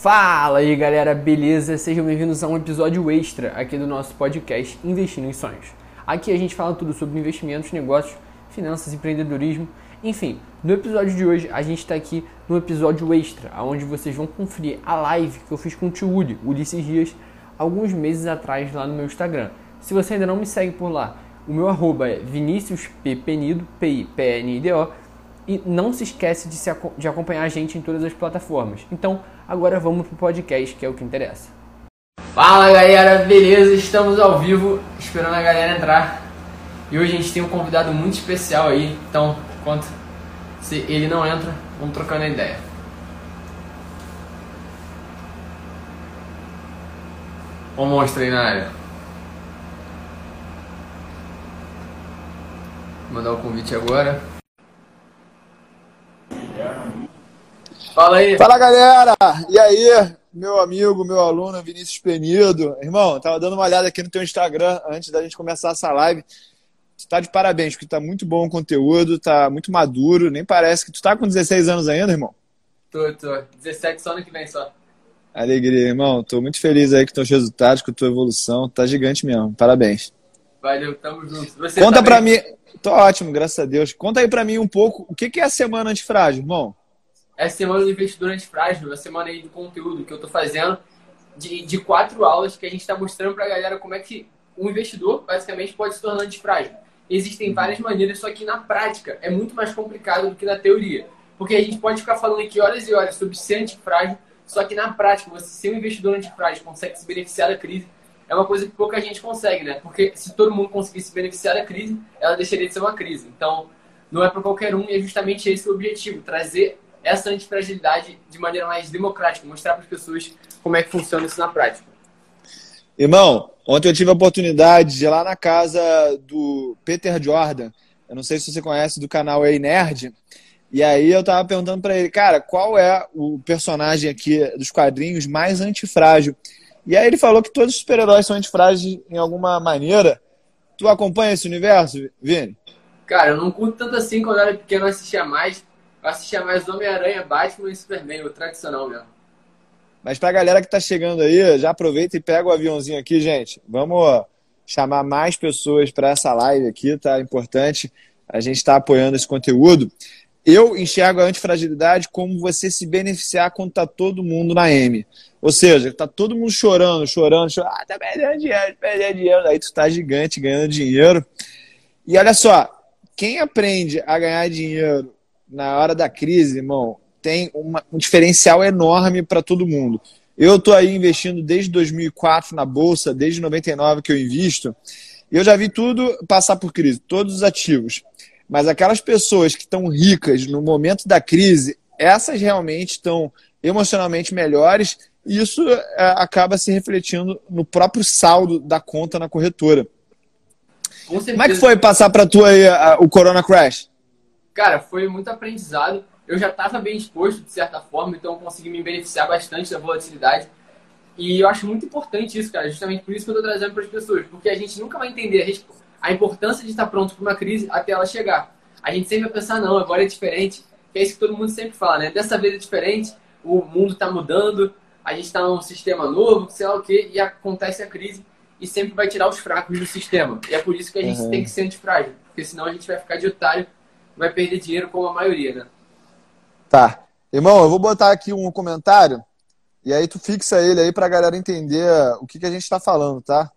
Fala aí galera, beleza? Sejam bem-vindos a um episódio extra aqui do nosso podcast Investindo em Sonhos. Aqui a gente fala tudo sobre investimentos, negócios, finanças, empreendedorismo, enfim. No episódio de hoje a gente está aqui no episódio extra, onde vocês vão conferir a live que eu fiz com o tio Uli, Ulisses Dias, alguns meses atrás lá no meu Instagram. Se você ainda não me segue por lá, o meu arroba é Vinícius P. Penido, P-I-P-N-I-D-O, e não se esquece de, se, de acompanhar a gente em todas as plataformas. Então, agora vamos pro podcast, que é o que interessa. Fala galera, beleza? Estamos ao vivo, esperando a galera entrar. E hoje a gente tem um convidado muito especial aí, então, enquanto se ele não entra, vamos trocando a ideia. Ó o monstro aí na área. Vou mandar o convite agora. Fala aí. Fala galera! E aí, meu amigo, meu aluno Vinícius Penido. Irmão, tava dando uma olhada aqui no teu Instagram antes da gente começar essa live. Tu tá de parabéns, porque tá muito bom o conteúdo, tá muito maduro. Nem parece que tu tá com 16 anos ainda, irmão. Tô, tô. 17 só ano que vem só. Alegria, irmão. Tô muito feliz aí com teus resultados, com a tua evolução. Tá gigante mesmo. Parabéns. Valeu, tamo junto. Você Conta tá pra mim. Tô ótimo, graças a Deus. Conta aí pra mim um pouco o que é a semana antifrágil, irmão? Essa semana do investidor antifrágil, a semana aí do conteúdo que eu tô fazendo, de, de quatro aulas que a gente está mostrando pra galera como é que o investidor, basicamente, pode se tornar antifrágil. Existem várias maneiras, só que na prática é muito mais complicado do que na teoria. Porque a gente pode ficar falando aqui horas e horas sobre ser antifrágil, só que na prática, você ser um investidor antifrágil, consegue se beneficiar da crise, é uma coisa que pouca gente consegue, né? Porque se todo mundo conseguisse se beneficiar da crise, ela deixaria de ser uma crise. Então, não é para qualquer um e é justamente esse o objetivo, trazer essa antifragilidade de maneira mais democrática, mostrar para as pessoas como é que funciona isso na prática. Irmão, ontem eu tive a oportunidade de ir lá na casa do Peter Jordan, eu não sei se você conhece do canal Ei Nerd, e aí eu tava perguntando para ele, cara, qual é o personagem aqui dos quadrinhos mais antifrágil? E aí ele falou que todos os super-heróis são antifrágeis em alguma maneira. Tu acompanha esse universo, Vini? Cara, eu não curto tanto assim quando eu era pequeno, eu assistia mais. Eu assistia mais Homem-Aranha, Batman e Superman, o tradicional mesmo. Mas pra galera que tá chegando aí, já aproveita e pega o aviãozinho aqui, gente. Vamos chamar mais pessoas para essa live aqui, tá? Importante. A gente está apoiando esse conteúdo. Eu enxergo a antifragilidade como você se beneficiar quando tá todo mundo na M. Ou seja, tá todo mundo chorando, chorando, chorando. Ah, tá perdendo dinheiro, perdendo dinheiro. Aí tu tá gigante ganhando dinheiro. E olha só, quem aprende a ganhar dinheiro na hora da crise, irmão, tem uma, um diferencial enorme para todo mundo. Eu estou aí investindo desde 2004 na bolsa, desde 99 que eu invisto, e eu já vi tudo passar por crise, todos os ativos. Mas aquelas pessoas que estão ricas no momento da crise, essas realmente estão emocionalmente melhores e isso é, acaba se refletindo no próprio saldo da conta na corretora. Como é que foi passar para tu aí a, o Corona Crash? Cara, foi muito aprendizado. Eu já estava bem exposto, de certa forma, então consegui me beneficiar bastante da volatilidade. E eu acho muito importante isso, cara. Justamente por isso que eu estou trazendo para as pessoas. Porque a gente nunca vai entender a importância de estar pronto para uma crise até ela chegar. A gente sempre vai pensar, não, agora é diferente. Que é isso que todo mundo sempre fala, né? Dessa vez é diferente, o mundo está mudando, a gente está num sistema novo, sei lá o quê, e acontece a crise e sempre vai tirar os fracos do sistema. E é por isso que a gente uhum. tem que ser antifrágil. Porque senão a gente vai ficar de otário vai perder dinheiro como a maioria, né? Tá. Irmão, eu vou botar aqui um comentário e aí tu fixa ele aí pra galera entender o que, que a gente tá falando, tá?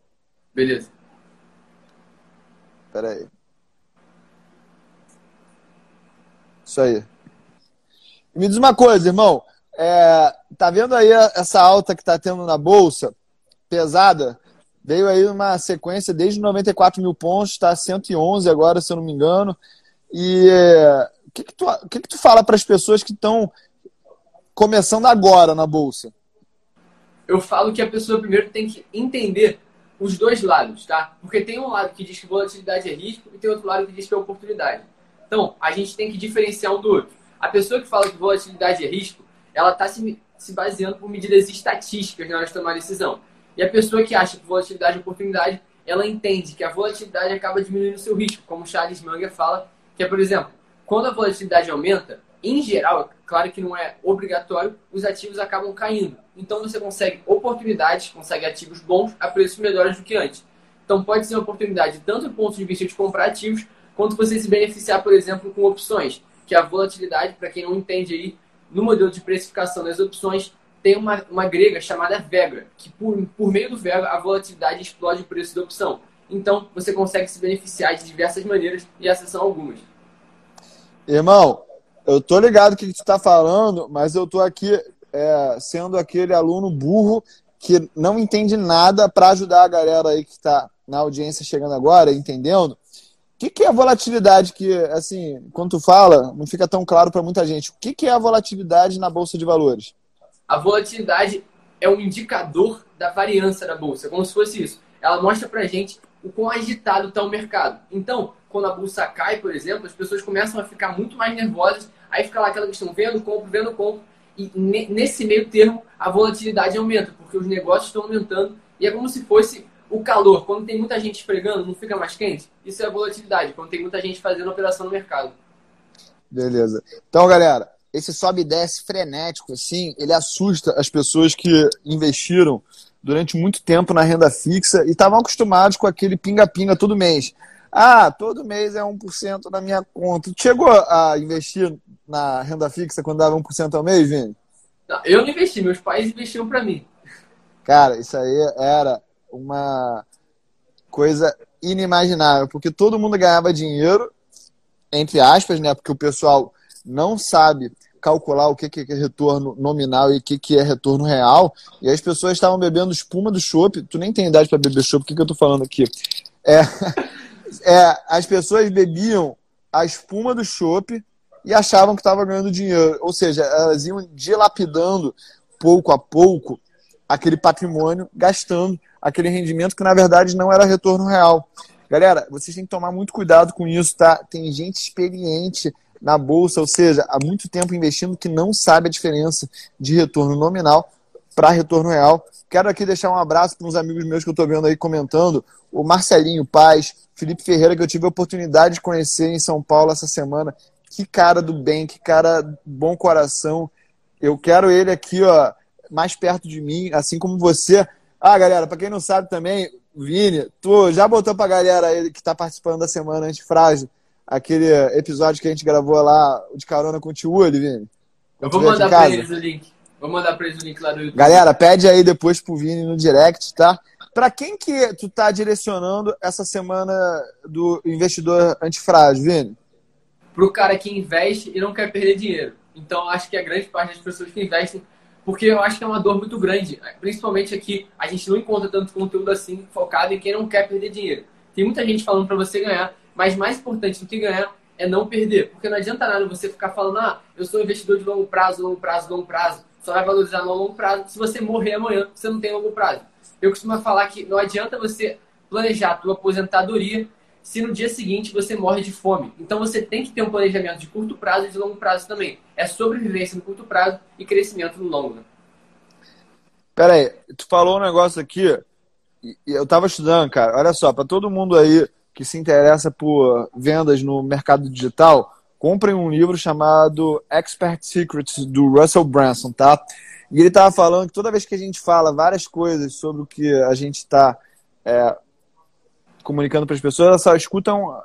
Beleza. Pera aí. Isso aí. me diz uma coisa, irmão. É, tá vendo aí essa alta que tá tendo na bolsa? Pesada. Veio aí uma sequência desde 94 mil pontos, está 111 agora, se eu não me engano. E o que, que, tu, que, que tu fala para as pessoas que estão começando agora na bolsa? Eu falo que a pessoa primeiro tem que entender os dois lados, tá? Porque tem um lado que diz que volatilidade é risco e tem outro lado que diz que é oportunidade. Então, a gente tem que diferenciar um do outro. A pessoa que fala que volatilidade é risco, ela está se, se baseando por medidas estatísticas na hora de tomar decisão. E a pessoa que acha que volatilidade é oportunidade, ela entende que a volatilidade acaba diminuindo o seu risco, como Charles Munger fala que é, por exemplo, quando a volatilidade aumenta, em geral, claro que não é obrigatório, os ativos acabam caindo. Então você consegue oportunidades, consegue ativos bons a preços melhores do que antes. Então pode ser uma oportunidade tanto do ponto de vista de comprar ativos, quanto você se beneficiar, por exemplo, com opções, que a volatilidade, para quem não entende aí, no modelo de precificação das opções, tem uma, uma grega chamada Vega, que por, por meio do Vega a volatilidade explode o preço da opção. Então você consegue se beneficiar de diversas maneiras e essas são algumas. Irmão, eu tô ligado que tu está falando, mas eu tô aqui é, sendo aquele aluno burro que não entende nada para ajudar a galera aí que está na audiência chegando agora, entendendo? Que, que é a volatilidade que, assim, quando tu fala, não fica tão claro para muita gente. O que, que é a volatilidade na Bolsa de Valores? A volatilidade é um indicador da variância da Bolsa, como se fosse isso. Ela mostra para gente o quão agitado está o mercado. Então, quando a bolsa cai, por exemplo, as pessoas começam a ficar muito mais nervosas, aí fica lá aquela questão, vendo, compro, vendo, compro, e nesse meio termo a volatilidade aumenta, porque os negócios estão aumentando, e é como se fosse o calor. Quando tem muita gente esfregando, não fica mais quente? Isso é volatilidade, quando tem muita gente fazendo operação no mercado. Beleza. Então, galera, esse sobe e desce frenético, assim, ele assusta as pessoas que investiram durante muito tempo na renda fixa e estavam acostumados com aquele pinga-pinga todo mês. Ah, todo mês é 1% na minha conta. Tu chegou a investir na renda fixa quando dava 1% ao mês, Vini? Não, eu não investi, meus pais investiam para mim. Cara, isso aí era uma coisa inimaginável, porque todo mundo ganhava dinheiro, entre aspas, né? Porque o pessoal não sabe calcular o que, que é retorno nominal e o que, que é retorno real. E as pessoas estavam bebendo espuma do chopp. Tu nem tem idade para beber chopp, o que, que eu tô falando aqui? É, é, as pessoas bebiam a espuma do chopp e achavam que estavam ganhando dinheiro. Ou seja, elas iam dilapidando pouco a pouco aquele patrimônio, gastando aquele rendimento que na verdade não era retorno real. Galera, vocês têm que tomar muito cuidado com isso, tá? Tem gente experiente na bolsa, ou seja, há muito tempo investindo que não sabe a diferença de retorno nominal para retorno real. Quero aqui deixar um abraço para uns amigos meus que eu estou vendo aí comentando, o Marcelinho Paz, Felipe Ferreira, que eu tive a oportunidade de conhecer em São Paulo essa semana. Que cara do bem, que cara bom coração. Eu quero ele aqui, ó, mais perto de mim, assim como você. Ah, galera, para quem não sabe também, Vini, tu já botou pra galera aí que está participando da semana antifrágil aquele episódio que a gente gravou lá de carona com o Tio Uli, Vini? Eu vou mandar pra eles o link. Vou mandar pra eles o link lá do YouTube. Galera, pede aí depois pro Vini no direct, tá? Para quem que tu tá direcionando essa semana do investidor antifrágil, Vini? Pro cara que investe e não quer perder dinheiro. Então, acho que a grande parte das pessoas que investem, porque eu acho que é uma dor muito grande. Principalmente aqui, a gente não encontra tanto conteúdo assim focado em quem não quer perder dinheiro. Tem muita gente falando para você ganhar, mas mais importante do que ganhar é não perder. Porque não adianta nada você ficar falando, ah, eu sou investidor de longo prazo, longo prazo, longo prazo. Só vai valorizar no longo prazo. Se você morrer amanhã, você não tem longo prazo. Eu costumo falar que não adianta você planejar a tua aposentadoria se no dia seguinte você morre de fome. Então você tem que ter um planejamento de curto prazo e de longo prazo também. É sobrevivência no curto prazo e crescimento no longo. Né? Pera aí, tu falou um negócio aqui, eu tava estudando, cara. Olha só, para todo mundo aí que se interessa por vendas no mercado digital, comprem um livro chamado Expert Secrets do Russell Branson, tá? E ele estava falando que toda vez que a gente fala várias coisas sobre o que a gente está é, comunicando para as pessoas, elas só escutam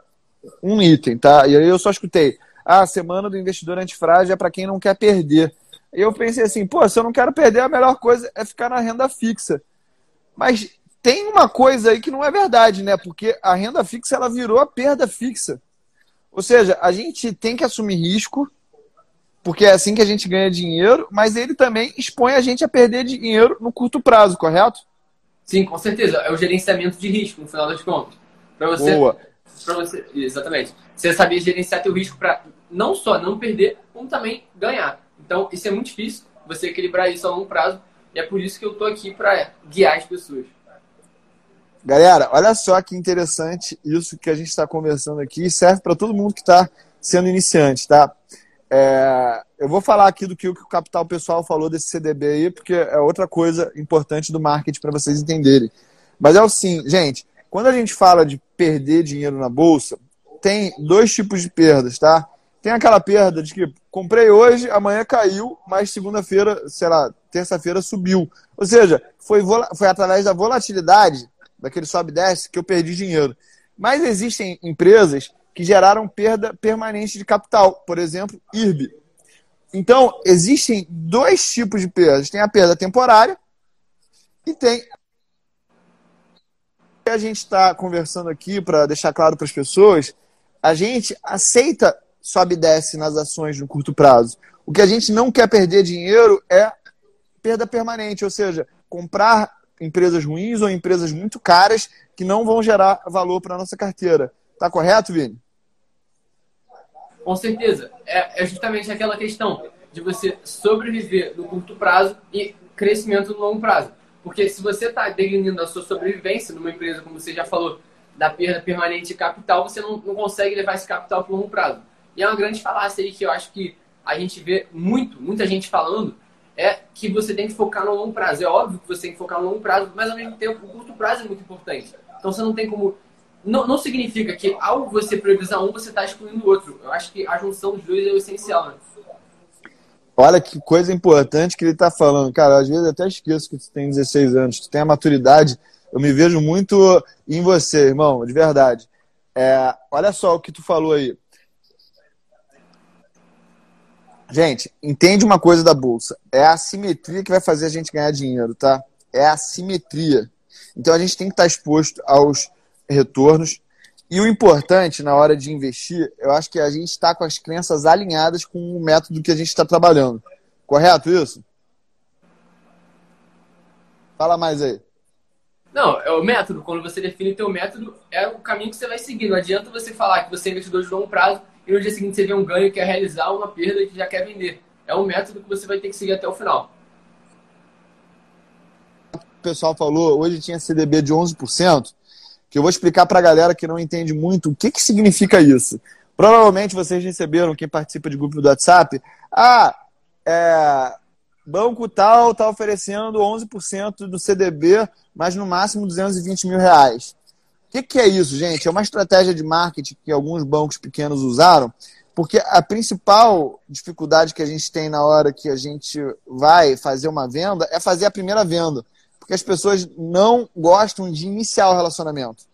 um item, tá? E aí eu só escutei, ah, a semana do investidor antifrágil é para quem não quer perder. E eu pensei assim, pô, se eu não quero perder, a melhor coisa é ficar na renda fixa. Mas tem uma coisa aí que não é verdade, né? Porque a renda fixa ela virou a perda fixa. Ou seja, a gente tem que assumir risco, porque é assim que a gente ganha dinheiro, mas ele também expõe a gente a perder dinheiro no curto prazo, correto? Sim, com certeza. É o gerenciamento de risco, no final das contas. Para você, Boa. Pra você, exatamente. Você saber gerenciar teu risco para não só não perder, como também ganhar. Então, isso é muito difícil, você equilibrar isso a longo prazo, e é por isso que eu estou aqui para guiar as pessoas. Galera, olha só que interessante isso que a gente está conversando aqui. Serve para todo mundo que está sendo iniciante, tá? É, eu vou falar aqui do que o Capital Pessoal falou desse CDB aí, porque é outra coisa importante do marketing para vocês entenderem. Mas é o sim, gente, quando a gente fala de perder dinheiro na bolsa, tem dois tipos de perdas, tá? tem aquela perda de que comprei hoje, amanhã caiu, mas segunda-feira, sei lá, terça-feira subiu. Ou seja, foi, foi através da volatilidade, daquele sobe e desce, que eu perdi dinheiro. Mas existem empresas que geraram perda permanente de capital, por exemplo, IRB. Então, existem dois tipos de perdas. Tem a perda temporária e tem a gente está conversando aqui para deixar claro para as pessoas, a gente aceita sobe e desce nas ações no curto prazo. O que a gente não quer perder dinheiro é perda permanente, ou seja, comprar empresas ruins ou empresas muito caras que não vão gerar valor para a nossa carteira. Tá correto, Vini? Com certeza. É, é justamente aquela questão de você sobreviver no curto prazo e crescimento no longo prazo. Porque se você está declinando a sua sobrevivência numa empresa, como você já falou, da perda permanente de capital, você não, não consegue levar esse capital para o longo prazo. E é uma grande falácia aí que eu acho que a gente vê muito, muita gente falando, é que você tem que focar no longo prazo. É óbvio que você tem que focar no longo prazo, mas ao mesmo tempo o curto prazo é muito importante. Então você não tem como. Não, não significa que ao você priorizar um, você está excluindo o outro. Eu acho que a junção dos dois é o essencial, né? Olha que coisa importante que ele está falando. Cara, às vezes até esqueço que tu tem 16 anos, tu tem a maturidade. Eu me vejo muito em você, irmão, de verdade. É, olha só o que tu falou aí. Gente, entende uma coisa da bolsa. É a simetria que vai fazer a gente ganhar dinheiro, tá? É a simetria. Então a gente tem que estar exposto aos retornos. E o importante na hora de investir, eu acho que a gente está com as crenças alinhadas com o método que a gente está trabalhando. Correto isso? Fala mais aí. Não, é o método. Quando você define o teu método, é o caminho que você vai seguir. Não adianta você falar que você é investidor de longo prazo e no dia seguinte você vê um ganho que é realizar uma perda que já quer vender. É um método que você vai ter que seguir até o final. O pessoal falou, hoje tinha CDB de 11%, que eu vou explicar para a galera que não entende muito o que, que significa isso. Provavelmente vocês receberam, quem participa de grupo do WhatsApp, ah, é, banco tal está oferecendo 11% do CDB, mas no máximo 220 mil reais. O que, que é isso, gente? É uma estratégia de marketing que alguns bancos pequenos usaram, porque a principal dificuldade que a gente tem na hora que a gente vai fazer uma venda é fazer a primeira venda. Porque as pessoas não gostam de iniciar o relacionamento.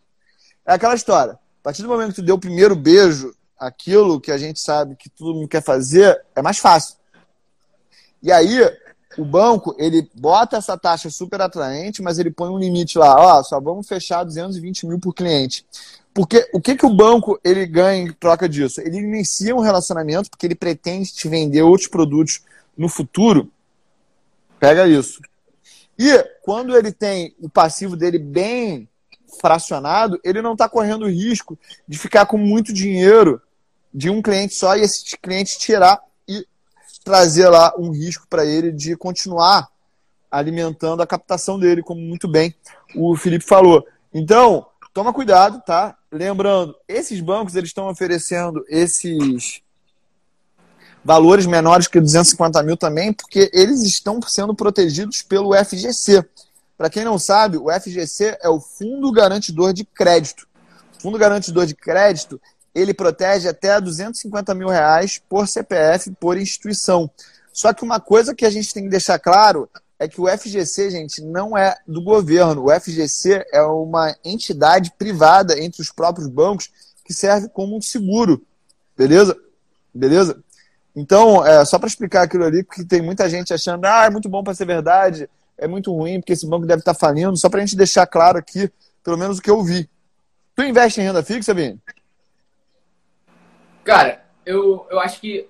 É aquela história. A partir do momento que tu deu o primeiro beijo, aquilo que a gente sabe que todo mundo quer fazer, é mais fácil. E aí, o banco, ele bota essa taxa super atraente, mas ele põe um limite lá, ó, só vamos fechar 220 mil por cliente. Porque o que, que o banco ele ganha em troca disso? Ele inicia um relacionamento porque ele pretende te vender outros produtos no futuro. Pega isso. E quando ele tem o passivo dele bem fracionado, ele não está correndo o risco de ficar com muito dinheiro de um cliente só e esse cliente tirar trazer lá um risco para ele de continuar alimentando a captação dele, como muito bem o Felipe falou. Então, toma cuidado, tá? Lembrando, esses bancos eles estão oferecendo esses valores menores que 250 mil também, porque eles estão sendo protegidos pelo FGC. Para quem não sabe, o FGC é o Fundo Garantidor de Crédito. O Fundo Garantidor de Crédito ele protege até 250 mil reais por CPF, por instituição. Só que uma coisa que a gente tem que deixar claro é que o FGC, gente, não é do governo. O FGC é uma entidade privada entre os próprios bancos que serve como um seguro. Beleza? Beleza? Então, é, só para explicar aquilo ali, porque tem muita gente achando, ah, é muito bom para ser verdade, é muito ruim, porque esse banco deve estar tá falindo. Só para a gente deixar claro aqui, pelo menos o que eu vi. Tu investe em renda fixa, Vini? Cara, eu, eu acho que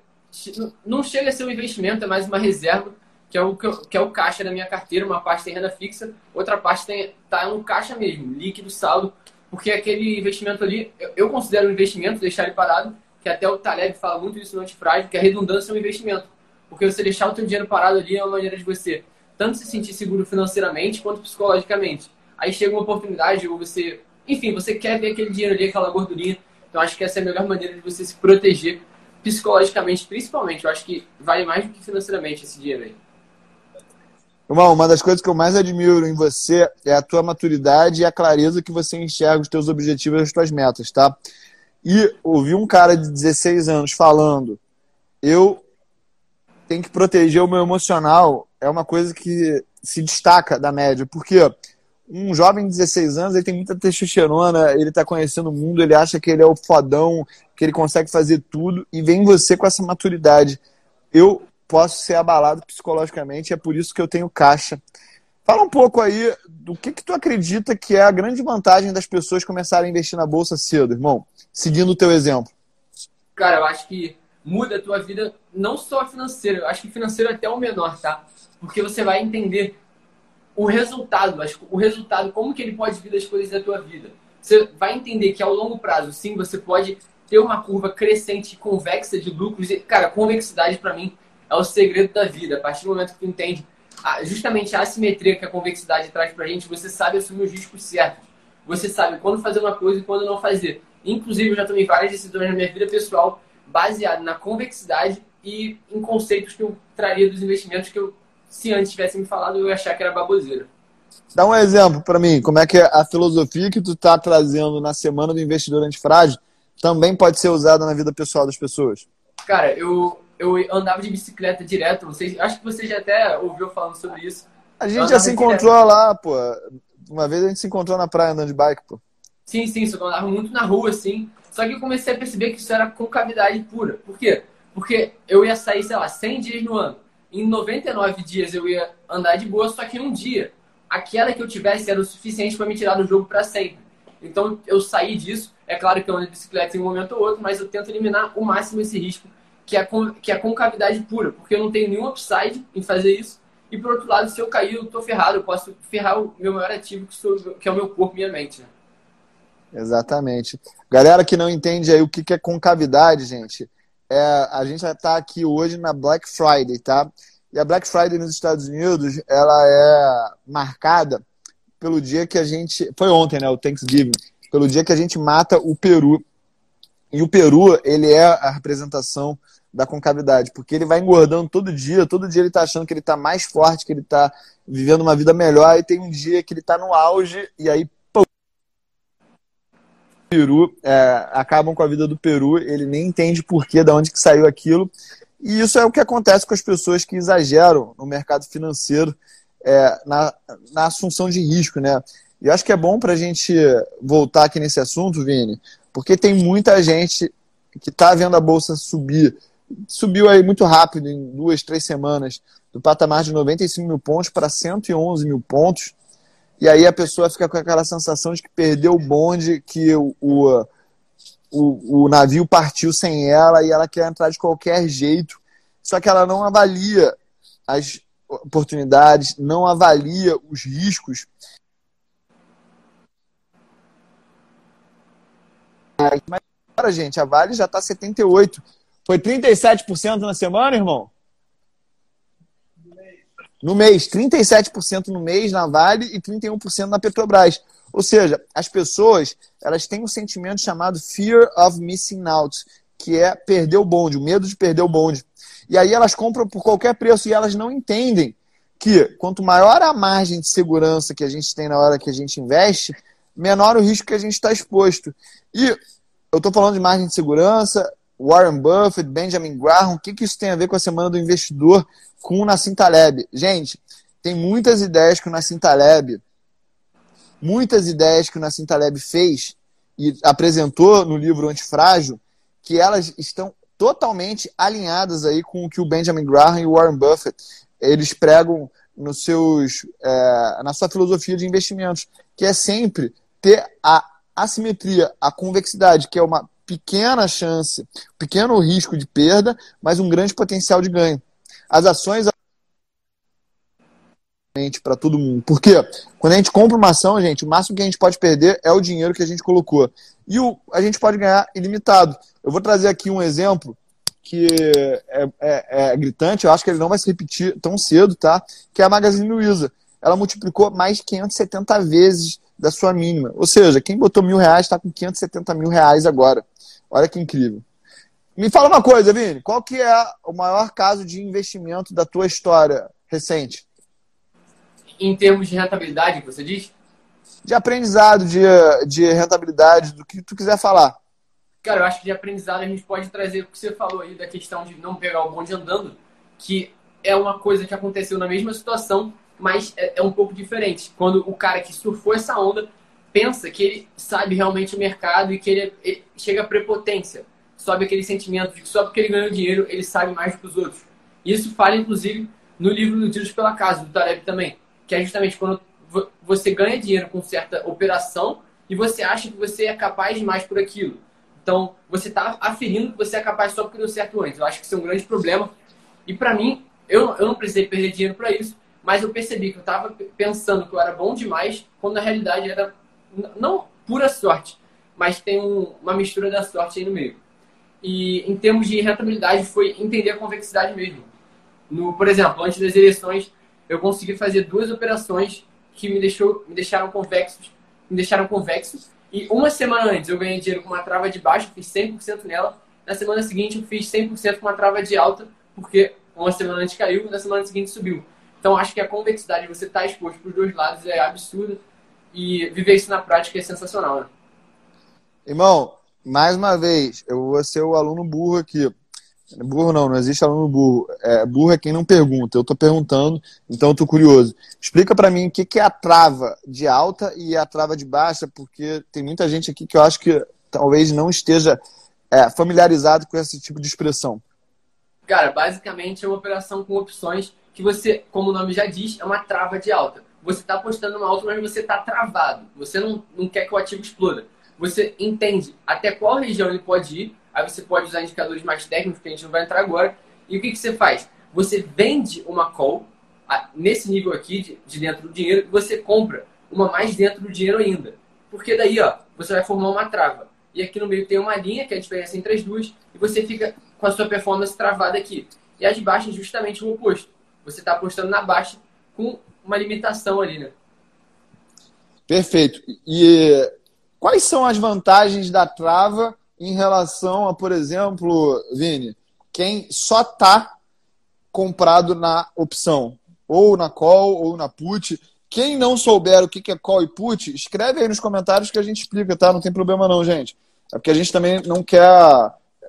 não chega a ser um investimento, é mais uma reserva, que é o, que é o caixa da minha carteira. Uma parte tem renda fixa, outra parte tem, tá no caixa mesmo, líquido, saldo, porque aquele investimento ali, eu, eu considero um investimento, deixar ele parado, que até o Taleb fala muito isso no antifrágil, que a redundância é um investimento. Porque você deixar o teu dinheiro parado ali é uma maneira de você tanto se sentir seguro financeiramente quanto psicologicamente. Aí chega uma oportunidade ou você, enfim, você quer ver aquele dinheiro ali, aquela gordurinha, então acho que essa é a melhor maneira de você se proteger psicologicamente, principalmente. Eu acho que vale mais do que financeiramente esse dinheiro aí. Irmão, uma das coisas que eu mais admiro em você é a tua maturidade e a clareza que você enxerga os teus objetivos e as tuas metas, tá? E ouvir um cara de 16 anos falando, eu tenho que proteger o meu emocional, é uma coisa que se destaca da média. Porque um jovem de 16 anos, ele tem muita testosterona, ele está conhecendo o mundo, ele acha que ele é o fodão, que ele consegue fazer tudo, e vem você com essa maturidade. Eu posso ser abalado psicologicamente, é por isso que eu tenho caixa. Fala um pouco aí do que, que tu acredita que é a grande vantagem das pessoas começarem a investir na bolsa cedo, irmão, seguindo o teu exemplo. Cara, eu acho que muda a tua vida, não só financeira, eu acho que financeiro é até o menor, tá? Porque você vai entender o resultado, o resultado, como que ele pode vir das coisas da tua vida. Você vai entender que ao longo prazo, sim, você pode ter uma curva crescente convexa de lucros. E, cara, convexidade para mim é o segredo da vida. A partir do momento que tu entende justamente a assimetria que a convexidade traz para a gente, você sabe assumir os riscos certos. Você sabe quando fazer uma coisa e quando não fazer. Inclusive, eu já tomei várias decisões na minha vida pessoal baseado na convexidade e em conceitos que eu traria dos investimentos que eu, se antes tivesse me falado, eu ia achar que era baboseira. Dá um exemplo para mim, como é que a filosofia que tu está trazendo na semana do investidor antifrágil também pode ser usada na vida pessoal das pessoas? Cara, eu, eu andava de bicicleta direto. Vocês, acho que você já até ouviu falando sobre isso. A gente já se encontrou direto. lá, pô. Uma vez a gente se encontrou na praia andando de bike, pô. Sim, sim, só que eu andava muito na rua, assim. Só que eu comecei a perceber que isso era concavidade pura. Por quê? Porque eu ia sair, sei lá, 100 dias no ano. Em 99 dias eu ia andar de boa, só que um dia, aquela que eu tivesse era o suficiente para me tirar do jogo para sempre. Então eu saí disso. É claro que eu ando de bicicleta em um momento ou outro, mas eu tento eliminar o máximo esse risco que é, que é concavidade pura, porque eu não tenho nenhum upside em fazer isso. E por outro lado, se eu cair, eu tô ferrado, eu posso ferrar o meu maior ativo, que, sou, que é o meu corpo, minha mente. Né? Exatamente. Galera que não entende aí o que é concavidade, gente, é, a gente está aqui hoje na Black Friday, tá? E a Black Friday nos Estados Unidos, ela é marcada pelo dia que a gente. Foi ontem, né? O Thanksgiving. Pelo dia que a gente mata o Peru. E o Peru, ele é a representação da concavidade, porque ele vai engordando todo dia, todo dia ele está achando que ele está mais forte, que ele está vivendo uma vida melhor, e tem um dia que ele está no auge, e aí pô, Peru, é, acabam com a vida do Peru, ele nem entende porquê, de onde que saiu aquilo, e isso é o que acontece com as pessoas que exageram no mercado financeiro, é, na, na assunção de risco, né? E eu acho que é bom para a gente voltar aqui nesse assunto, Vini, porque tem muita gente que está vendo a bolsa subir subiu aí muito rápido, em duas, três semanas, do patamar de 95 mil pontos para 111 mil pontos. E aí a pessoa fica com aquela sensação de que perdeu o bonde, que o, o, o, o navio partiu sem ela e ela quer entrar de qualquer jeito. Só que ela não avalia as oportunidades, não avalia os riscos. Mas agora, gente, a Vale já está 78. Foi 37% na semana, irmão? No mês. 37% no mês na Vale e 31% na Petrobras. Ou seja, as pessoas elas têm um sentimento chamado fear of missing out, que é perder o bonde, o medo de perder o bonde. E aí elas compram por qualquer preço e elas não entendem que quanto maior a margem de segurança que a gente tem na hora que a gente investe, menor o risco que a gente está exposto. E eu estou falando de margem de segurança, Warren Buffett, Benjamin Graham, o que, que isso tem a ver com a Semana do Investidor com o Nassim Taleb? Gente, tem muitas ideias que o Nassim Taleb, muitas ideias que o Nassim Taleb fez e apresentou no livro Antifrágil, que elas estão totalmente alinhadas aí com o que o Benjamin Graham e o Warren Buffett eles pregam nos seus, é, na sua filosofia de investimentos, que é sempre ter a assimetria, a convexidade, que é uma pequena chance, pequeno risco de perda, mas um grande potencial de ganho. As ações para todo mundo. Porque quando a gente compra uma ação, gente, o máximo que a gente pode perder é o dinheiro que a gente colocou. E o, a gente pode ganhar ilimitado. Eu vou trazer aqui um exemplo que é, é, é, gritante, eu acho que ele não vai se repetir tão cedo, tá? Que é a Magazine Luiza. Ela multiplicou mais de 570 vezes da sua mínima. Ou seja, quem botou mil reais está com 570 mil reais agora. Olha que incrível. Me fala uma coisa, Vini. Qual que é o maior caso de investimento da tua história recente? Em termos de rentabilidade, você diz? De aprendizado, de, de rentabilidade, do que tu quiser falar. Cara, eu acho que de aprendizado a gente pode trazer o que você falou aí da questão de não pegar o bonde andando, que é uma coisa que aconteceu na mesma situação, mas é, é um pouco diferente. Quando o cara que surfou essa onda pensa que ele sabe realmente o mercado e que ele, ele chega à prepotência, sobe aquele sentimento de que só porque ele ganhou dinheiro ele sabe mais que os outros. Isso fala, inclusive, no livro do Tiros pela Casa, do Taleb também, que é justamente quando você ganha dinheiro com certa operação e você acha que você é capaz de mais por aquilo. Então, você está aferindo que você é capaz só porque deu certo antes. Eu acho que isso é um grande problema. E para mim, eu, eu não precisei perder dinheiro para isso, mas eu percebi que eu estava pensando que eu era bom demais, quando na realidade era não pura sorte, mas tem um, uma mistura da sorte aí no meio. E em termos de rentabilidade, foi entender a convexidade mesmo. No, por exemplo, antes das eleições, eu consegui fazer duas operações que me, deixou, me deixaram convexos, me deixaram convexos. E uma semana antes eu ganhei dinheiro com uma trava de baixo, fiz 100% nela. Na semana seguinte eu fiz 100% com uma trava de alta, porque uma semana antes caiu, na semana seguinte subiu. Então acho que a convexidade, você estar tá exposto para os dois lados é absurda. E viver isso na prática é sensacional, né? Irmão, mais uma vez, eu vou ser o aluno burro aqui. Burro não, não existe aluno burro. É, burro é quem não pergunta. Eu estou perguntando, então eu tô curioso. Explica para mim o que, que é a trava de alta e a trava de baixa, porque tem muita gente aqui que eu acho que talvez não esteja é, familiarizado com esse tipo de expressão. Cara, basicamente é uma operação com opções que você, como o nome já diz, é uma trava de alta. Você está apostando no alto, mas você está travado. Você não, não quer que o ativo exploda. Você entende até qual região ele pode ir Aí você pode usar indicadores mais técnicos, que a gente não vai entrar agora. E o que, que você faz? Você vende uma call nesse nível aqui de, de dentro do dinheiro e você compra uma mais dentro do dinheiro ainda. Porque daí, ó, você vai formar uma trava. E aqui no meio tem uma linha, que é a diferença entre as duas, e você fica com a sua performance travada aqui. E as baixas justamente o oposto. Você está apostando na baixa com uma limitação ali, né? Perfeito. E quais são as vantagens da trava em relação a, por exemplo, Vini, quem só está comprado na opção, ou na call, ou na put. Quem não souber o que é call e put, escreve aí nos comentários que a gente explica, tá? Não tem problema não, gente. É porque a gente também não quer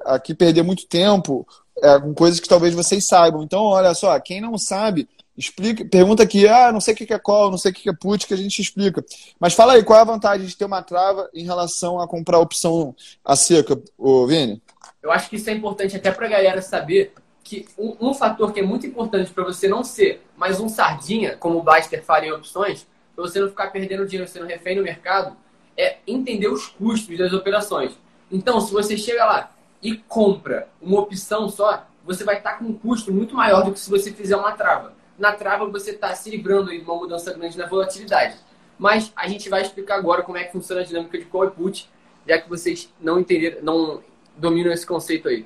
aqui perder muito tempo é, com coisas que talvez vocês saibam. Então, olha só, quem não sabe, Explica, pergunta aqui, ah, não sei o que é call, não sei o que é put, que a gente explica. Mas fala aí, qual é a vantagem de ter uma trava em relação a comprar a opção a seca, ô Vini? Eu acho que isso é importante até para a galera saber que um, um, fator que é muito importante para você não ser mais um sardinha, como o Baster fala em opções, para você não ficar perdendo dinheiro sendo refém no mercado, é entender os custos das operações. Então, se você chega lá e compra uma opção só, você vai estar com um custo muito maior do que se você fizer uma trava na trava você está se livrando de uma mudança grande na volatilidade. Mas a gente vai explicar agora como é que funciona a dinâmica de call e put, já que vocês não entenderam, não dominam esse conceito aí.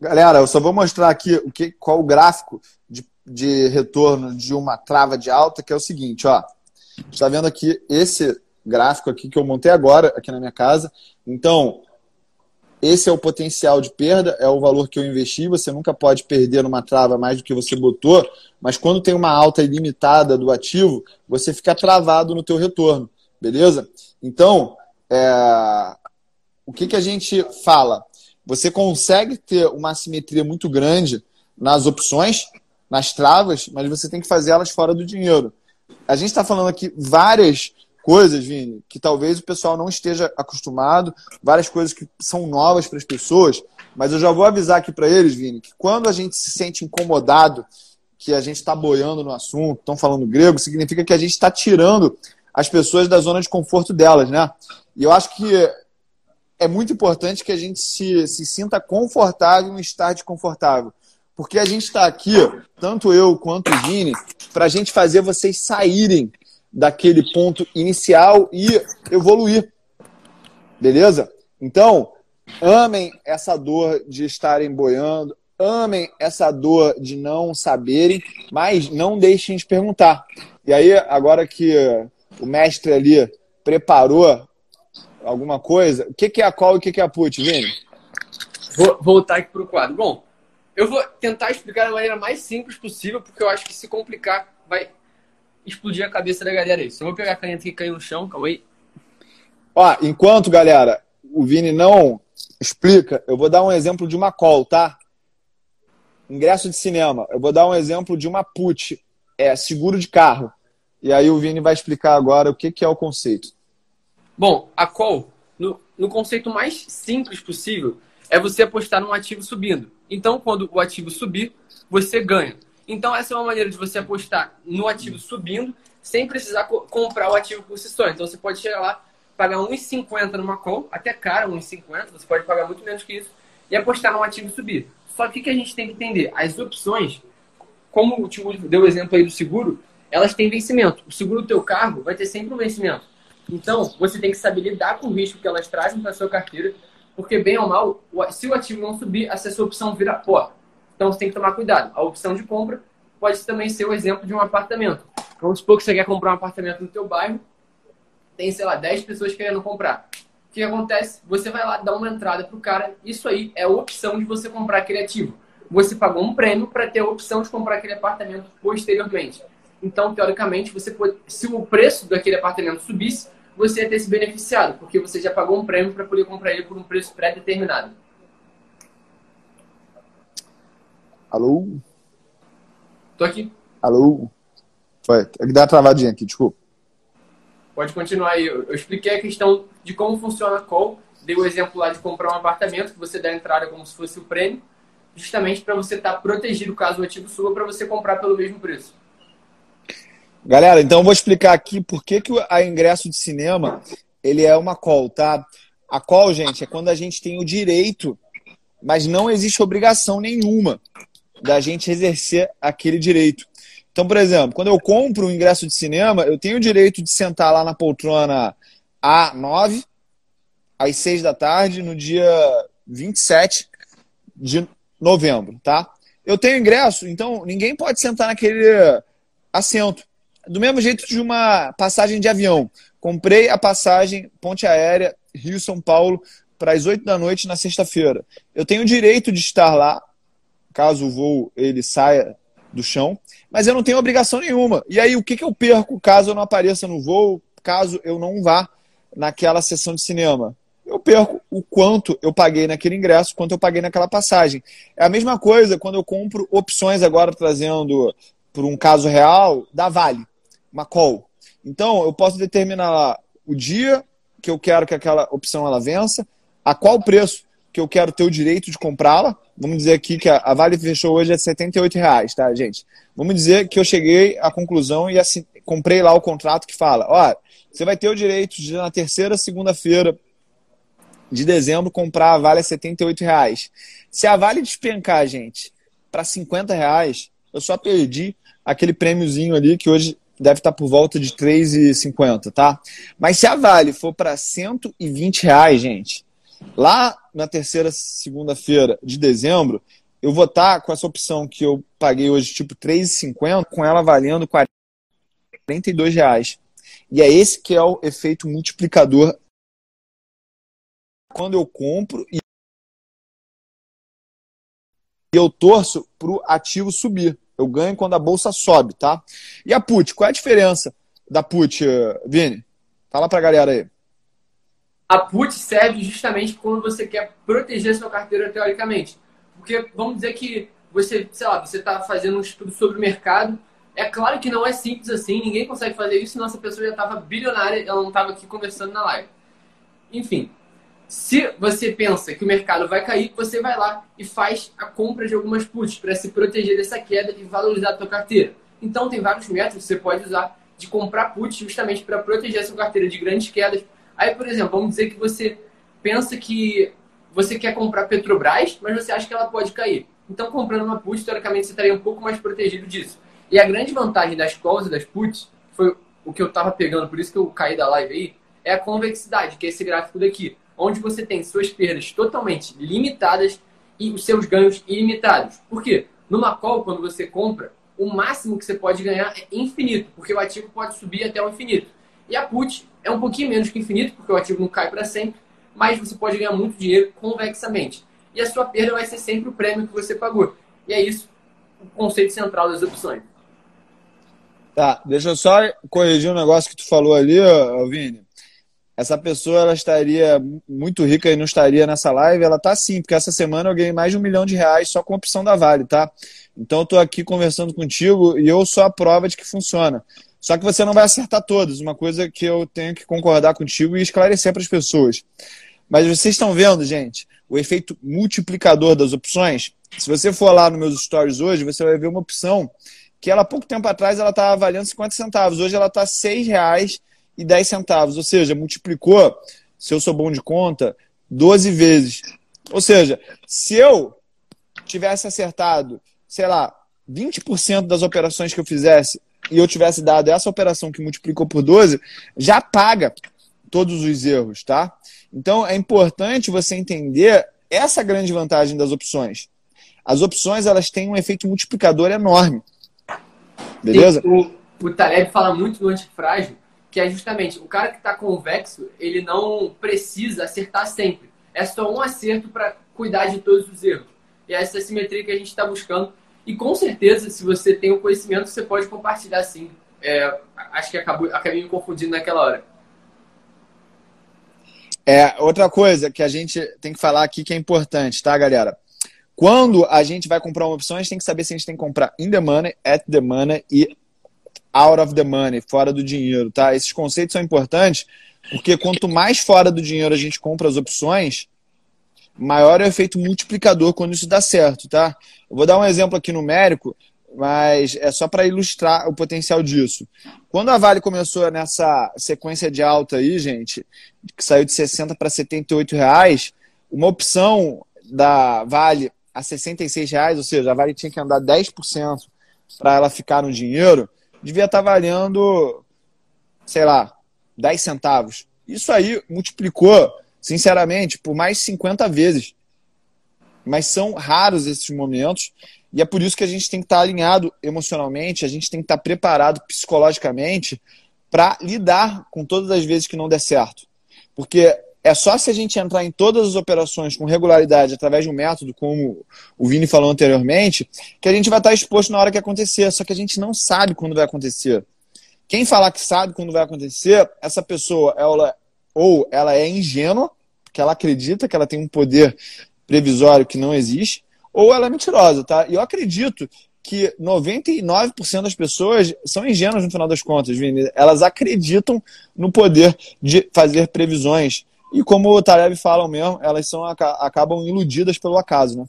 Galera, eu só vou mostrar aqui o que, qual o gráfico de, de retorno de uma trava de alta, que é o seguinte, ó. Está vendo aqui esse gráfico aqui que eu montei agora aqui na minha casa. Então, esse é o potencial de perda, é o valor que eu investi. Você nunca pode perder numa trava mais do que você botou, mas quando tem uma alta ilimitada do ativo, você fica travado no teu retorno, beleza? Então, é... o que, que a gente fala? Você consegue ter uma assimetria muito grande nas opções, nas travas, mas você tem que fazer elas fora do dinheiro. A gente está falando aqui várias coisas, Vini, que talvez o pessoal não esteja acostumado, várias coisas que são novas para as pessoas, mas eu já vou avisar aqui para eles, Vini, que quando a gente se sente incomodado, que a gente está boiando no assunto, estão falando grego, significa que a gente está tirando as pessoas da zona de conforto delas, né? E eu acho que é muito importante que a gente se, se sinta confortável em estar desconfortável. Porque a gente está aqui, tanto eu quanto o Vini, para a gente fazer vocês saírem daquele ponto inicial e evoluir. Beleza? Então, amem essa dor de estarem boiando, amem essa dor de não saberem, mas não deixem de perguntar. E aí, agora que o mestre ali preparou alguma coisa, o que é a call e o que é a put, Vini? Vou voltar aqui para o quadro. Bom, eu vou tentar explicar da maneira mais simples possível, porque eu acho que se complicar vai explodir a cabeça da galera aí. Só vou pegar a caneta que caiu no chão, calma aí. Ó, enquanto, galera, o Vini não explica, eu vou dar um exemplo de uma call, tá? Ingresso de cinema. Eu vou dar um exemplo de uma put, é seguro de carro. E aí o Vini vai explicar agora o que, que é o conceito. Bom, a call, no, no conceito mais simples possível, é você apostar num ativo subindo. Então, quando o ativo subir, você ganha. Então, essa é uma maneira de você apostar no ativo subindo, sem precisar co comprar o ativo por si só. Então, você pode chegar lá, pagar 1,50 numa call, até cara, 1,50, você pode pagar muito menos que isso, e apostar num ativo subir. Só que o que a gente tem que entender? As opções, como o Tio deu o exemplo aí do seguro, elas têm vencimento. O seguro do teu carro vai ter sempre um vencimento. Então, você tem que saber lidar com o risco que elas trazem para sua carteira, porque, bem ou mal, se o ativo não subir, essa sua opção vira pó. Então, você tem que tomar cuidado. A opção de compra pode também ser o exemplo de um apartamento. Vamos supor que você quer comprar um apartamento no teu bairro, tem, sei lá, 10 pessoas querendo comprar. O que acontece? Você vai lá dar uma entrada para o cara, isso aí é a opção de você comprar aquele ativo. Você pagou um prêmio para ter a opção de comprar aquele apartamento posteriormente. Então, teoricamente, você pode, se o preço daquele apartamento subisse, você ia ter se beneficiado, porque você já pagou um prêmio para poder comprar ele por um preço pré-determinado. Alô? Tô aqui. Alô? Foi. É que dá uma travadinha aqui, desculpa. Pode continuar aí. Eu, eu expliquei a questão de como funciona a call. Dei o exemplo lá de comprar um apartamento, que você dá a entrada como se fosse o prêmio, justamente para você estar tá protegido caso o ativo suba, para você comprar pelo mesmo preço. Galera, então eu vou explicar aqui por que, que a ingresso de cinema ele é uma call, tá? A call, gente, é quando a gente tem o direito, mas não existe obrigação nenhuma da gente exercer aquele direito. Então, por exemplo, quando eu compro um ingresso de cinema, eu tenho o direito de sentar lá na poltrona A9, às 6 da tarde, no dia 27 de novembro, tá? Eu tenho ingresso, então ninguém pode sentar naquele assento do mesmo jeito de uma passagem de avião. Comprei a passagem ponte aérea Rio-São Paulo para as 8 da noite na sexta-feira. Eu tenho o direito de estar lá, caso o voo ele saia do chão, mas eu não tenho obrigação nenhuma. E aí, o que, que eu perco caso eu não apareça no voo, caso eu não vá naquela sessão de cinema? Eu perco o quanto eu paguei naquele ingresso, quanto eu paguei naquela passagem. É a mesma coisa quando eu compro opções agora trazendo por um caso real da Vale uma call. Então, eu posso determinar lá o dia que eu quero que aquela opção ela vença, a qual preço que eu quero ter o direito de comprá-la. Vamos dizer aqui que a Vale fechou hoje a R$ reais, tá, gente? Vamos dizer que eu cheguei à conclusão e assim, comprei lá o contrato que fala, ó, você vai ter o direito de na terceira segunda-feira de dezembro comprar a Vale a R$ reais. Se a Vale despencar, gente, para 50 reais, eu só perdi aquele prêmiozinho ali que hoje deve estar por volta de 3,50, tá? Mas se a Vale for para 120 reais, gente, lá na terceira segunda-feira de dezembro, eu vou estar com essa opção que eu paguei hoje, tipo 3,50, com ela valendo 42 reais. E é esse que é o efeito multiplicador quando eu compro e eu torço para o ativo subir. Eu ganho quando a bolsa sobe, tá? E a put, qual é a diferença da put, Vini? Fala pra galera aí. A put serve justamente quando você quer proteger sua carteira teoricamente. Porque vamos dizer que você, sei lá, você está fazendo um estudo sobre o mercado. É claro que não é simples assim, ninguém consegue fazer isso, senão essa pessoa já estava bilionária, ela não estava aqui conversando na live. Enfim, se você pensa que o mercado vai cair, você vai lá e faz a compra de algumas puts para se proteger dessa queda e valorizar a sua carteira. Então tem vários métodos que você pode usar de comprar puts justamente para proteger a sua carteira de grandes quedas. Aí, por exemplo, vamos dizer que você pensa que você quer comprar Petrobras, mas você acha que ela pode cair. Então, comprando uma put, teoricamente, você estaria um pouco mais protegido disso. E a grande vantagem das calls e das puts, foi o que eu estava pegando, por isso que eu caí da live aí, é a convexidade, que é esse gráfico daqui onde você tem suas perdas totalmente limitadas e os seus ganhos ilimitados. Por quê? Numa call, quando você compra, o máximo que você pode ganhar é infinito, porque o ativo pode subir até o infinito. E a put é um pouquinho menos que infinito, porque o ativo não cai para sempre, mas você pode ganhar muito dinheiro convexamente. E a sua perda vai ser sempre o prêmio que você pagou. E é isso o conceito central das opções. Tá, deixa eu só corrigir um negócio que tu falou ali, Vini. essa pessoa ela estaria muito rica e não estaria nessa live, ela tá sim, porque essa semana eu ganhei mais de um milhão de reais só com a opção da Vale, tá? Então eu tô aqui conversando contigo e eu sou a prova de que funciona. Só que você não vai acertar todas, uma coisa que eu tenho que concordar contigo e esclarecer para as pessoas. Mas vocês estão vendo, gente, o efeito multiplicador das opções? Se você for lá nos meus stories hoje, você vai ver uma opção que ela, pouco tempo atrás, ela estava valendo 50 centavos. Hoje ela está R$ 6,10 e 10 centavos, ou seja, multiplicou, se eu sou bom de conta, 12 vezes. Ou seja, se eu tivesse acertado, sei lá, 20% das operações que eu fizesse e eu tivesse dado essa operação que multiplicou por 12, já paga todos os erros, tá? Então é importante você entender essa grande vantagem das opções. As opções elas têm um efeito multiplicador enorme. Beleza? O, o Taleb fala muito no antifrágil que é justamente o cara que está convexo, ele não precisa acertar sempre. É só um acerto para cuidar de todos os erros. E é essa simetria que a gente está buscando. E com certeza, se você tem o conhecimento, você pode compartilhar sim. É, acho que acabou, acabei me confundindo naquela hora. É, outra coisa que a gente tem que falar aqui que é importante, tá, galera? Quando a gente vai comprar uma opção, a gente tem que saber se a gente tem que comprar in the money, at the money e out of the money, fora do dinheiro, tá? Esses conceitos são importantes porque quanto mais fora do dinheiro a gente compra as opções, maior é o efeito multiplicador quando isso dá certo, tá? Eu vou dar um exemplo aqui numérico, mas é só para ilustrar o potencial disso. Quando a Vale começou nessa sequência de alta aí, gente, que saiu de 60 para 78 reais, uma opção da Vale a 66 reais, ou seja, a Vale tinha que andar 10% para ela ficar no dinheiro, devia estar tá valendo, sei lá, 10 centavos. Isso aí multiplicou, sinceramente, por mais 50 vezes. Mas são raros esses momentos e é por isso que a gente tem que estar alinhado emocionalmente, a gente tem que estar preparado psicologicamente para lidar com todas as vezes que não der certo. Porque é só se a gente entrar em todas as operações com regularidade através de um método, como o Vini falou anteriormente, que a gente vai estar exposto na hora que acontecer. Só que a gente não sabe quando vai acontecer. Quem falar que sabe quando vai acontecer, essa pessoa, ela, ou ela é ingênua, porque ela acredita que ela tem um poder previsório que não existe, ou ela é mentirosa, tá? E eu acredito que 99% das pessoas são ingênuas no final das contas, Vini. Elas acreditam no poder de fazer previsões e como o Taleb fala mesmo, elas são, acabam iludidas pelo acaso, né?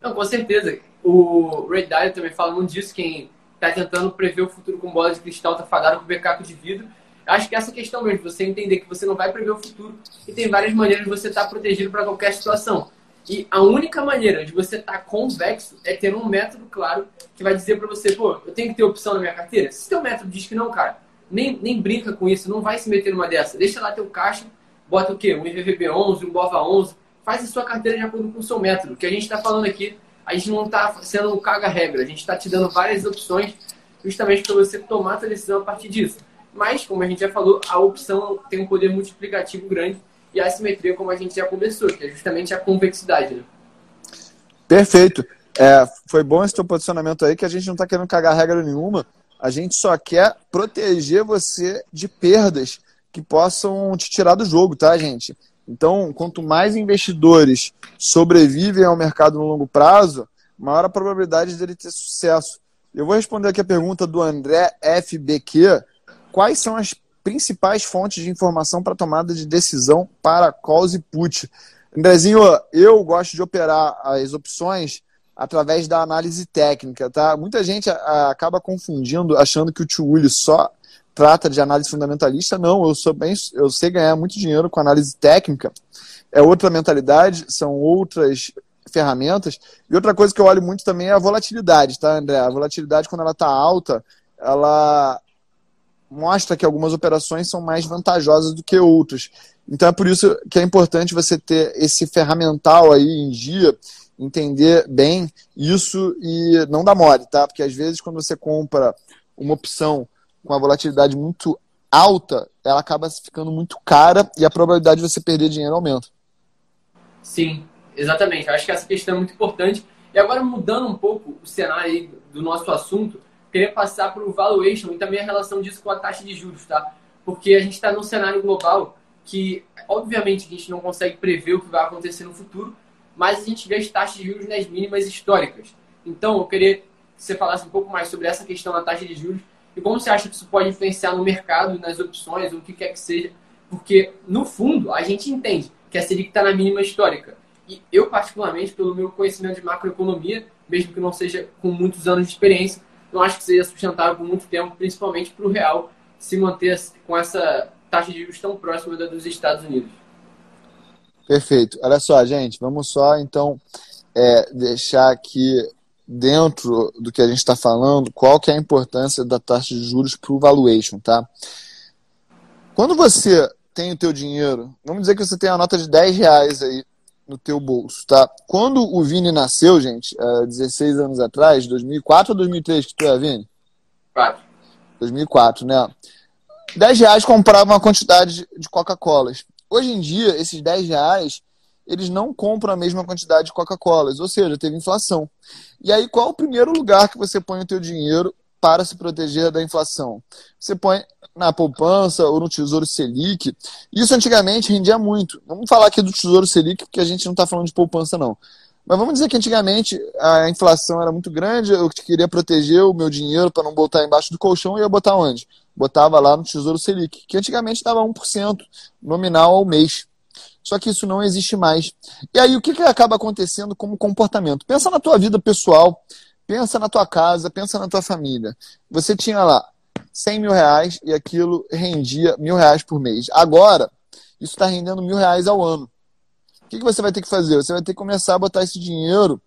Não, com certeza. O Ray Dalio também fala muito disso, quem está tentando prever o futuro com bola de cristal está fadado com becaco de vidro. Acho que essa questão mesmo, você entender que você não vai prever o futuro e tem várias maneiras de você estar tá protegido para qualquer situação. E a única maneira de você estar tá convexo é ter um método claro que vai dizer para você, pô, eu tenho que ter opção na minha carteira. Se teu método diz que não, cara, nem, nem brinca com isso, não vai se meter numa dessa. Deixa lá teu caixa bota o quê? Um IVVB11, um BOVA11, faz a sua carteira de acordo com o seu método. O que a gente está falando aqui, a gente não está sendo um caga-regra, a gente está te dando várias opções justamente para você tomar a decisão a partir disso. Mas, como a gente já falou, a opção tem um poder multiplicativo grande e a assimetria, como a gente já conversou, que é justamente a convexidade. Né? Perfeito. É, foi bom esse teu posicionamento aí, que a gente não está querendo cagar regra nenhuma. A gente só quer proteger você de perdas que possam te tirar do jogo, tá, gente? Então, quanto mais investidores sobrevivem ao mercado no longo prazo, maior a probabilidade dele ter sucesso. Eu vou responder aqui a pergunta do André FBQ. Quais são as principais fontes de informação para tomada de decisão para calls e put? Andrezinho, eu gosto de operar as opções através da análise técnica, tá? Muita gente acaba confundindo, achando que o Willis só trata de análise fundamentalista, não, eu sou bem, eu sei ganhar muito dinheiro com análise técnica. É outra mentalidade, são outras ferramentas. E outra coisa que eu olho muito também é a volatilidade, tá, André? A volatilidade, quando ela está alta, ela mostra que algumas operações são mais vantajosas do que outras. Então é por isso que é importante você ter esse ferramental aí em dia, entender bem isso e não dar mole, tá? Porque às vezes quando você compra uma opção com a volatilidade muito alta, ela acaba ficando muito cara e a probabilidade de você perder dinheiro aumenta. Sim, exatamente. Acho que essa questão é muito importante. E agora, mudando um pouco o cenário do nosso assunto, queria passar para o valuation e também a relação disso com a taxa de juros, tá? porque a gente está num cenário global que, obviamente, a gente não consegue prever o que vai acontecer no futuro, mas a gente vê as taxas de juros nas mínimas históricas. Então, eu queria que você falasse um pouco mais sobre essa questão da taxa de juros e como você acha que isso pode influenciar no mercado, nas opções, ou o que quer que seja. Porque, no fundo, a gente entende que a Selic está na mínima histórica. E eu, particularmente, pelo meu conhecimento de macroeconomia, mesmo que não seja com muitos anos de experiência, não acho que seja sustentável por muito tempo, principalmente para o real se manter com essa taxa de juros tão próxima da dos Estados Unidos. Perfeito. Olha só, gente, vamos só então é, deixar aqui dentro do que a gente está falando qual que é a importância da taxa de juros para o valuation, tá? Quando você tem o teu dinheiro, vamos dizer que você tem a nota de 10 reais aí no teu bolso, tá? Quando o Vini nasceu, gente, há 16 anos atrás, 2004 ou 2003 que tu é, Vini? 4. 2004, né? 10 reais comprava uma quantidade de Coca-Colas. Hoje em dia, esses 10 reais, eles não compram a mesma quantidade de Coca-Colas, ou seja, teve inflação. E aí, qual é o primeiro lugar que você põe o teu dinheiro para se proteger da inflação? Você põe na poupança ou no Tesouro Selic. Isso antigamente rendia muito. Vamos falar aqui do Tesouro Selic, porque a gente não está falando de poupança, não. Mas vamos dizer que antigamente a inflação era muito grande, eu queria proteger o meu dinheiro para não botar embaixo do colchão, e ia botar onde? Botava lá no Tesouro Selic, que antigamente dava 1% nominal ao mês. Só que isso não existe mais. E aí o que, que acaba acontecendo como comportamento? Pensa na tua vida pessoal, pensa na tua casa, pensa na tua família. Você tinha lá 100 mil reais e aquilo rendia mil reais por mês. Agora, isso está rendendo mil reais ao ano. O que, que você vai ter que fazer? Você vai ter que começar a botar esse dinheiro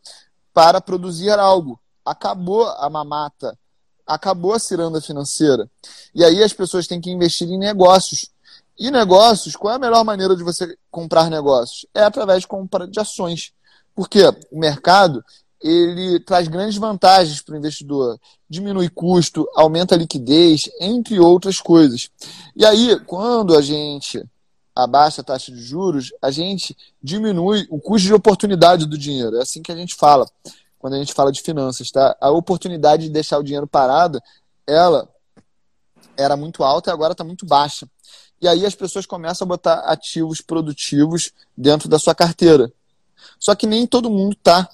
para produzir algo. Acabou a mamata, acabou a ciranda financeira. E aí as pessoas têm que investir em negócios. E negócios, qual é a melhor maneira de você comprar negócios? É através de compra de ações. Porque o mercado ele traz grandes vantagens para o investidor. Diminui custo, aumenta a liquidez, entre outras coisas. E aí, quando a gente abaixa a taxa de juros, a gente diminui o custo de oportunidade do dinheiro. É assim que a gente fala quando a gente fala de finanças, tá? A oportunidade de deixar o dinheiro parado, ela era muito alta e agora está muito baixa. E aí as pessoas começam a botar ativos produtivos dentro da sua carteira. Só que nem todo mundo está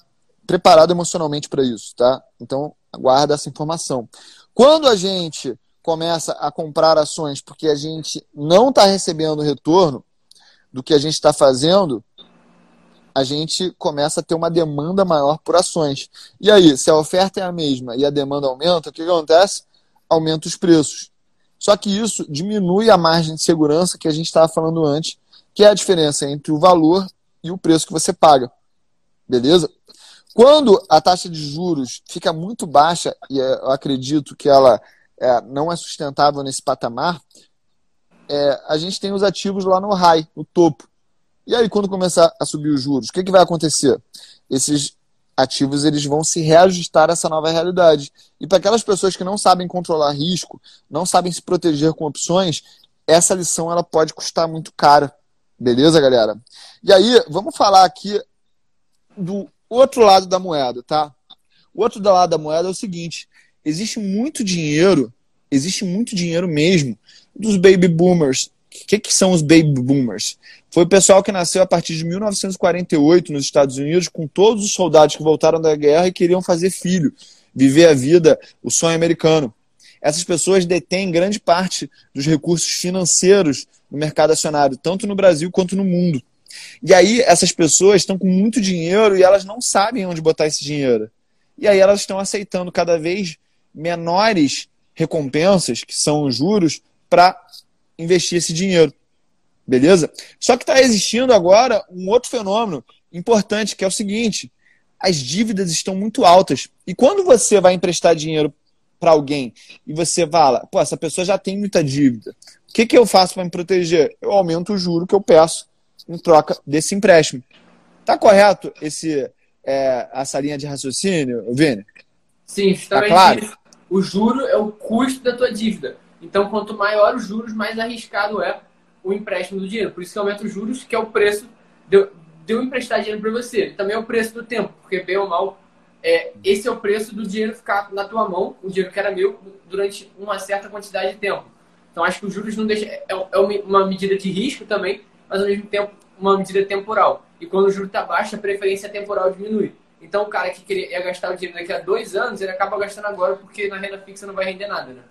preparado emocionalmente para isso, tá? Então, guarda essa informação. Quando a gente começa a comprar ações porque a gente não está recebendo retorno do que a gente está fazendo, a gente começa a ter uma demanda maior por ações. E aí, se a oferta é a mesma e a demanda aumenta, o que acontece? Aumenta os preços. Só que isso diminui a margem de segurança que a gente estava falando antes, que é a diferença entre o valor e o preço que você paga. Beleza? Quando a taxa de juros fica muito baixa, e eu acredito que ela é, não é sustentável nesse patamar, é, a gente tem os ativos lá no high, no topo. E aí, quando começar a subir os juros, o que, que vai acontecer? Esses ativos eles vão se reajustar a essa nova realidade. E para aquelas pessoas que não sabem controlar risco, não sabem se proteger com opções, essa lição ela pode custar muito cara. Beleza, galera? E aí, vamos falar aqui do outro lado da moeda, tá? O outro lado da moeda é o seguinte: existe muito dinheiro, existe muito dinheiro mesmo dos baby boomers. O que, que são os baby boomers? Foi o pessoal que nasceu a partir de 1948 nos Estados Unidos, com todos os soldados que voltaram da guerra e queriam fazer filho, viver a vida, o sonho americano. Essas pessoas detêm grande parte dos recursos financeiros no mercado acionário, tanto no Brasil quanto no mundo. E aí essas pessoas estão com muito dinheiro e elas não sabem onde botar esse dinheiro. E aí elas estão aceitando cada vez menores recompensas, que são os juros, para investir esse dinheiro. Beleza? Só que está existindo agora um outro fenômeno importante, que é o seguinte: as dívidas estão muito altas. E quando você vai emprestar dinheiro para alguém e você fala, pô, essa pessoa já tem muita dívida, o que, que eu faço para me proteger? Eu aumento o juro que eu peço em troca desse empréstimo. Tá correto esse, é, essa linha de raciocínio, Vini? Sim, justamente tá claro? isso. O juro é o custo da tua dívida. Então, quanto maior os juros, mais arriscado é o empréstimo do dinheiro. Por isso que aumenta os juros, que é o preço de, de eu emprestar dinheiro para você. Também é o preço do tempo, porque bem ou mal, é, esse é o preço do dinheiro ficar na tua mão, o dinheiro que era meu, durante uma certa quantidade de tempo. Então acho que os juros não deixa, é, é uma medida de risco também, mas ao mesmo tempo uma medida temporal. E quando o juro está baixo, a preferência temporal diminui. Então o cara que queria ia gastar o dinheiro daqui a dois anos, ele acaba gastando agora porque na renda fixa não vai render nada, né?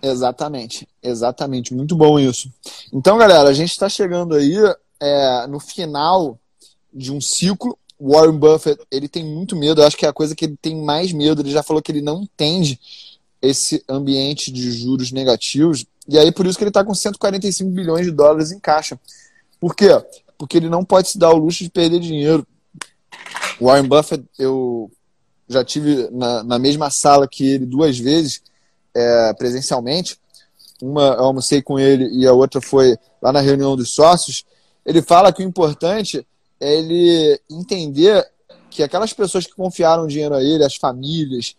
Exatamente, exatamente. Muito bom isso. Então, galera, a gente está chegando aí é, no final de um ciclo. Warren Buffett, ele tem muito medo. Eu acho que é a coisa que ele tem mais medo. Ele já falou que ele não entende esse ambiente de juros negativos. E aí, por isso que ele está com 145 bilhões de dólares em caixa. Por quê? Porque ele não pode se dar o luxo de perder dinheiro. Warren Buffett, eu já tive na, na mesma sala que ele duas vezes é, presencialmente. Uma eu almocei com ele e a outra foi lá na reunião dos sócios. Ele fala que o importante é ele entender que aquelas pessoas que confiaram dinheiro a ele, as famílias,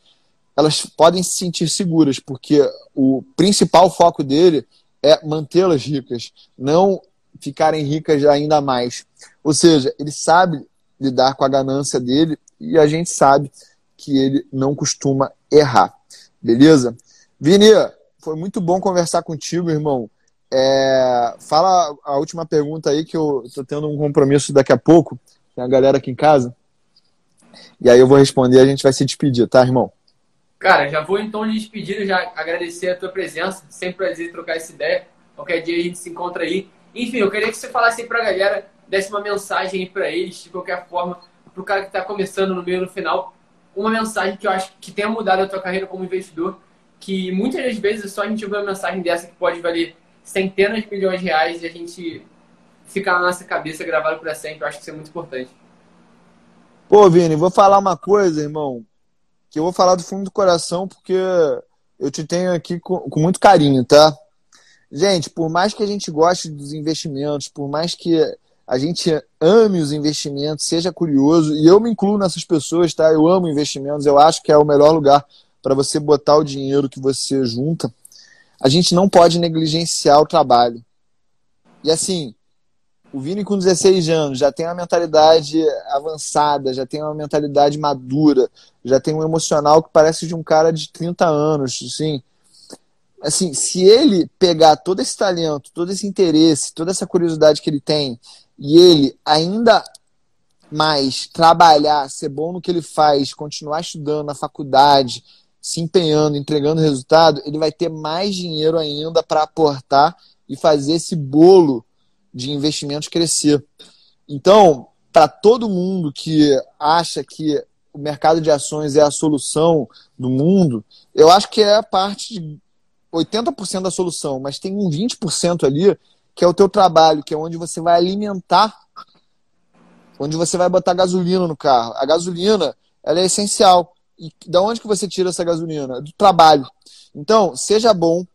elas podem se sentir seguras, porque o principal foco dele é mantê-las ricas, não ficarem ricas ainda mais. Ou seja, ele sabe lidar com a ganância dele e a gente sabe que ele não costuma errar. Beleza? Vini, foi muito bom conversar contigo, irmão. É, fala a última pergunta aí, que eu estou tendo um compromisso daqui a pouco, com a galera aqui em casa. E aí eu vou responder e a gente vai se despedir, tá, irmão? Cara, já vou então de despedir, já agradecer a tua presença. Sempre prazer trocar essa ideia. Qualquer dia a gente se encontra aí. Enfim, eu queria que você falasse aí pra galera, desse uma mensagem aí pra eles, de qualquer forma, pro cara que tá começando no meio no final. Uma mensagem que eu acho que tenha mudado a tua carreira como investidor que muitas das vezes é só a gente ouvir uma mensagem dessa que pode valer centenas de milhões de reais e a gente ficar na nossa cabeça gravado para sempre. Eu acho que isso é muito importante. Pô, Vini, vou falar uma coisa, irmão, que eu vou falar do fundo do coração porque eu te tenho aqui com, com muito carinho, tá? Gente, por mais que a gente goste dos investimentos, por mais que a gente ame os investimentos, seja curioso, e eu me incluo nessas pessoas, tá? Eu amo investimentos, eu acho que é o melhor lugar para você botar o dinheiro que você junta, a gente não pode negligenciar o trabalho. E assim, o Vini com 16 anos já tem uma mentalidade avançada, já tem uma mentalidade madura, já tem um emocional que parece de um cara de 30 anos, assim. Assim, se ele pegar todo esse talento, todo esse interesse, toda essa curiosidade que ele tem, e ele ainda mais trabalhar, ser bom no que ele faz, continuar estudando na faculdade, se empenhando, entregando resultado, ele vai ter mais dinheiro ainda para aportar e fazer esse bolo de investimentos crescer. Então, para todo mundo que acha que o mercado de ações é a solução do mundo, eu acho que é parte de 80% da solução, mas tem um 20% ali que é o teu trabalho, que é onde você vai alimentar, onde você vai botar gasolina no carro. A gasolina, ela é essencial. E da onde que você tira essa gasolina? Do trabalho. Então, seja bom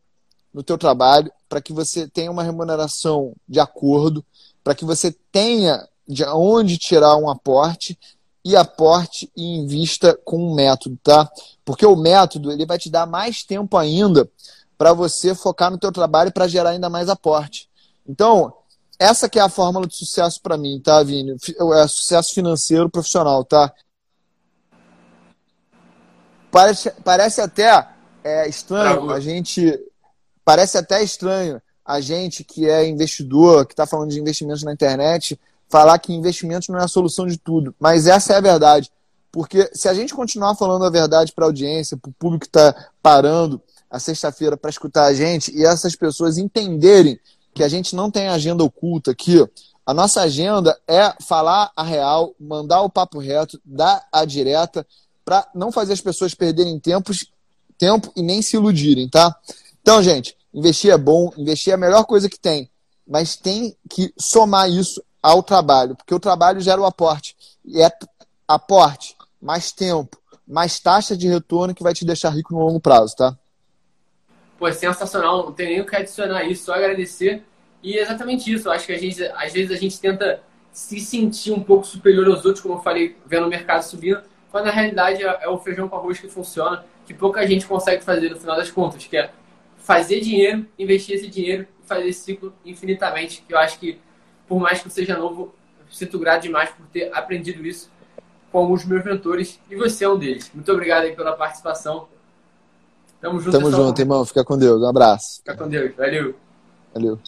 no teu trabalho para que você tenha uma remuneração de acordo, para que você tenha de onde tirar um aporte e aporte e invista com um método, tá? Porque o método ele vai te dar mais tempo ainda para você focar no teu trabalho para gerar ainda mais aporte. Então, essa que é a fórmula de sucesso para mim, tá, Vini? É sucesso financeiro profissional, tá? Parece, parece até é, estranho a gente. Parece até estranho a gente que é investidor, que está falando de investimentos na internet, falar que investimentos não é a solução de tudo. Mas essa é a verdade. Porque se a gente continuar falando a verdade para a audiência, para o público que está parando a sexta-feira para escutar a gente, e essas pessoas entenderem que a gente não tem agenda oculta aqui, a nossa agenda é falar a real, mandar o papo reto, dar a direta para não fazer as pessoas perderem tempos, tempo e nem se iludirem, tá? Então, gente, investir é bom, investir é a melhor coisa que tem, mas tem que somar isso ao trabalho, porque o trabalho gera o aporte. E é aporte, mais tempo, mais taxa de retorno que vai te deixar rico no longo prazo, tá? Pô, é sensacional, não tem nem o que adicionar isso, só agradecer. E é exatamente isso, eu acho que a gente, às vezes a gente tenta se sentir um pouco superior aos outros, como eu falei, vendo o mercado subindo, quando na realidade é, é o feijão com arroz que funciona, que pouca gente consegue fazer no final das contas, que é fazer dinheiro, investir esse dinheiro e fazer esse ciclo infinitamente, que eu acho que, por mais que eu seja novo, eu sinto grato demais por ter aprendido isso com alguns meus mentores, e você é um deles. Muito obrigado aí pela participação. Tamo junto, Tamo junto, irmão. Fica com Deus. Um abraço. Fica com Deus. Valeu. Valeu.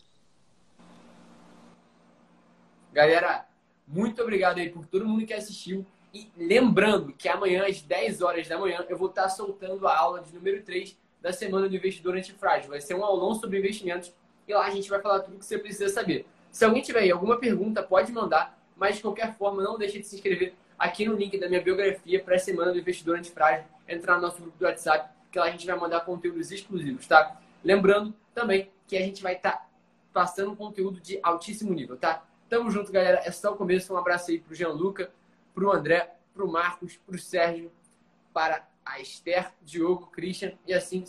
Galera, muito obrigado aí por todo mundo que assistiu. E lembrando que amanhã, às 10 horas da manhã, eu vou estar soltando a aula de número 3 da Semana do Investidor Antifrágil. Vai ser um aulão sobre investimentos e lá a gente vai falar tudo que você precisa saber. Se alguém tiver aí alguma pergunta, pode mandar, mas de qualquer forma, não deixe de se inscrever aqui no link da minha biografia para a Semana do Investidor Antifrágil, entrar no nosso grupo do WhatsApp, que lá a gente vai mandar conteúdos exclusivos, tá? Lembrando também que a gente vai estar tá passando conteúdo de altíssimo nível, tá? Tamo junto, galera. É só o começo. Um abraço aí pro Gianluca, pro André, pro Marcos, pro Sérgio, para a Esther, Diogo, Christian e assim